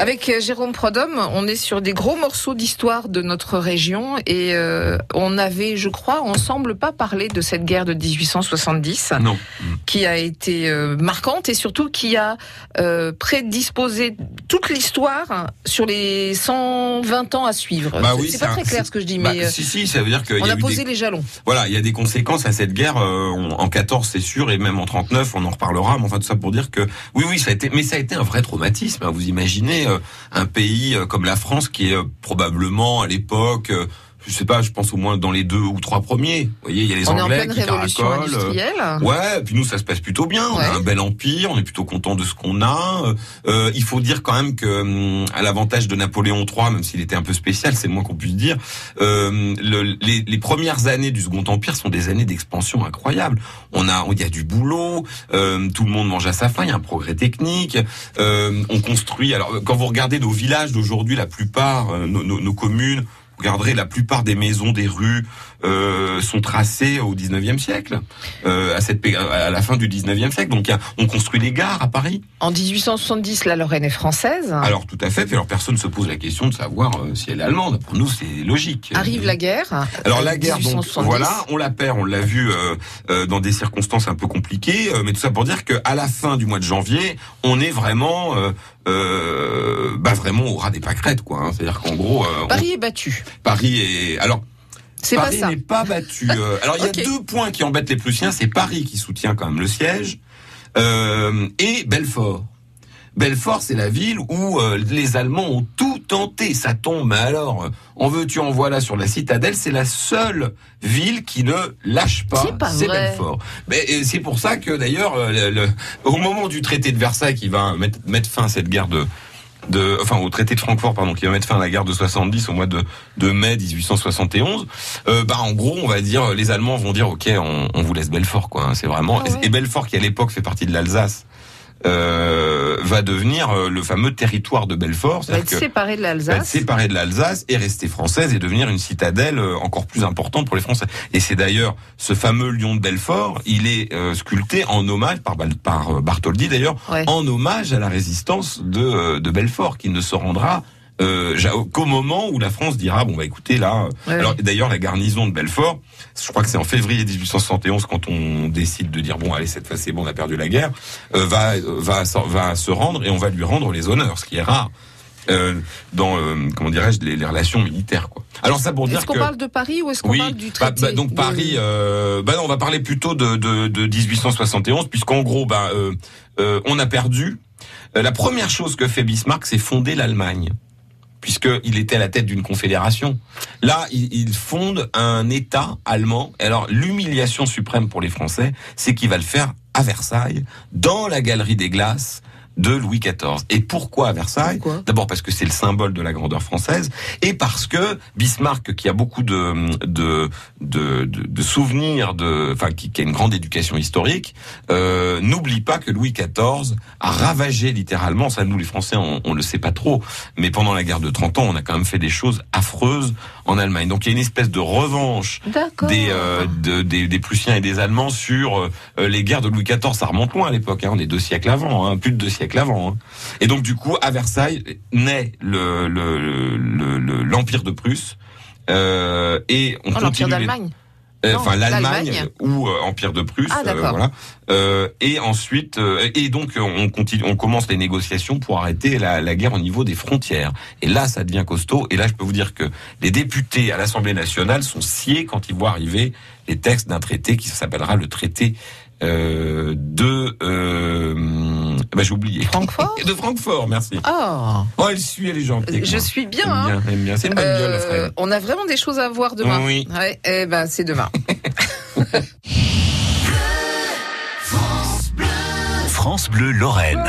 Avec euh, Jérôme Prodhomme, on est sur des gros morceaux d'histoire de notre région et euh, on avait, je crois, ensemble pas parlé de cette guerre de 1870 Non. qui a été euh, marquante et surtout qui a euh, prédisposé toute l'histoire sur les 120 ans à suivre. Bah C'est- oui, c'est c'est pas un- très clair ce que je dis, Bah, mais si, si, ça veut dire qu'il on y a a posé des... les jalons. Voilà, il y a des conséquences à cette guerre on- en 14, c'est sûr, et même en 39, on en reparlera. Mais enfin, tout ça pour dire que oui, oui, ça a été, mais ça a été un vrai traumatisme. hein. Vous imaginez un pays euh, comme la France qui est euh, probablement à l'époque, euh, je sais pas, je pense au moins dans les deux ou trois premiers. Vous voyez, il y a les On Anglais qui caracolent. Ouais, et puis nous ça se passe plutôt bien. On a un bel empire, on est plutôt content de ce qu'on a. Euh, euh, il faut dire quand même que hum, à l'avantage de Napoléon III, même s'il était un peu spécial, c'est le moins qu'on puisse dire. euh, le- les, les premières années du Second Empire sont des années d'expansion incroyables. On a, il y a du boulot, euh, tout le monde mange à sa faim, il y a un progrès technique. euh, on construit. Alors quand vous regardez nos villages d'aujourd'hui, la plupart, euh, nos, nos- nos communes. Vous regarderez, la plupart des maisons, des rues euh, sont tracées au 19e siècle, euh, à, cette, à la fin du 19e siècle. Donc, a- on construit les gares à Paris. En 1870, la Lorraine est française. Alors, tout à fait. Puis alors, personne ne se pose la question de savoir euh, si elle est allemande. Pour nous, c'est logique. Arrive la guerre. Alors la guerre, donc 1870. voilà, on la perd, on l'a vu euh, euh, dans des circonstances un peu compliquées, mais tout ça pour dire qu'à la fin du mois de janvier, on est vraiment, euh, bah vraiment au ras des pâquerettes, quoi. hein. C'est-à-dire qu'en gros, euh, on- Paris est battu. Paris est, alors C'est pas Paris n'est pas battu. Euh, alors il y a deux points qui embêtent les Prussiens, c'est Paris qui soutient quand même le siège euh, et Belfort. Belfort, c'est la ville où euh, les Allemands ont tout tenté. Ça tombe, mais alors, euh, en veux-tu, en voilà sur la citadelle, c'est la seule ville qui ne lâche pas. C'est. Belfort. Mais c'est pour ça que d'ailleurs, euh, au moment du traité de Versailles qui va mettre, mettre fin à cette guerre de, de, enfin au traité de Francfort, pardon, qui va mettre fin à la guerre de 70 au mois de, de mai 1871. Euh, bah en gros, on va dire, les Allemands vont dire, ok, on, on vous laisse Belfort, quoi. hein, c'est vraiment. Ah ouais. Et Belfort, qui à l'époque fait partie de l'Alsace, euh, va devenir euh, le fameux territoire de Belfort. Va être c'est-à-dire que- séparé de va être l'Alsace. séparée de l'Alsace et rester française et devenir une citadelle euh, encore plus importante pour les Français. Et c'est d'ailleurs ce fameux lion de Belfort, il est euh, sculpté en hommage par, par Bartholdi d'ailleurs, Ouais. en hommage à la résistance de, de Belfort, qui ne se rendra euh, qu'au moment où la France dira bon bah écoutez là. Ouais. Alors d'ailleurs la garnison de Belfort, je crois que c'est en février 1871 quand on décide de dire bon allez cette fois c'est bon on a perdu la guerre, euh, va euh, va va se rendre et on va lui rendre les honneurs, ce qui est rare euh, dans euh, comment dirais-je les, les relations militaires quoi. Alors ça pour dire Est-ce qu'on parle de Paris ou est-ce qu'on oui, parle du bah, traité bah, donc de- Paris, euh, bah non, on va parler plutôt de, de, de 1871, puisqu'en gros, bah, euh, euh, on a perdu. La première chose que fait Bismarck, c'est fonder l'Allemagne, puisqu'il était à la tête d'une confédération. Là, il, fonde un État allemand. Alors, l'humiliation suprême pour les Français, c'est qu'il va le faire à Versailles, dans la galerie des glaces de Louis XIV. Et pourquoi à Versailles D'abord parce que c'est le symbole de la grandeur française, et parce que Bismarck, qui a beaucoup de de de, de, de souvenirs, de, enfin qui, qui a une grande éducation historique, euh, n'oublie pas que Louis XIV a ravagé littéralement. Ça, nous les Français, on, on le sait pas trop, mais pendant la guerre de 30 ans, on a quand même fait des choses affreuses en Allemagne. Donc il y a une espèce de revanche des, euh, de- des, des Prussiens et des Allemands sur euh, les guerres de Louis XIV. Ça remonte loin à l'époque, hein, on est deux siècles avant, hein, plus de deux siècles avant. hein. Et donc du coup, à Versailles naît le le- le- le- l'empire de Prusse. Euh, et on Oh, l'Empire d'Allemagne. euh, enfin l'Allemagne l'Allemagne. ou euh, Empire de Prusse, Ah, d'accord. voilà. Euh, et ensuite, euh, et donc on continue, on commence les négociations pour arrêter la, la guerre au niveau des frontières. Et là, ça devient costaud. Et là, je peux vous dire que les députés à l'Assemblée nationale sont sciés quand ils voient arriver les textes d'un traité qui s'appellera le traité euh, de, euh, bah, j'ai oublié. Francfort de Francfort, merci. Oh, Oh, elle suit, elle est gentille. je moi. suis bien. Aime hein. bien, aime bien. C'est une bonne gueule, la Euh, frère. on a vraiment des choses à voir demain. Oui. Ouais, eh ben c'est demain. France Bleu Lorraine.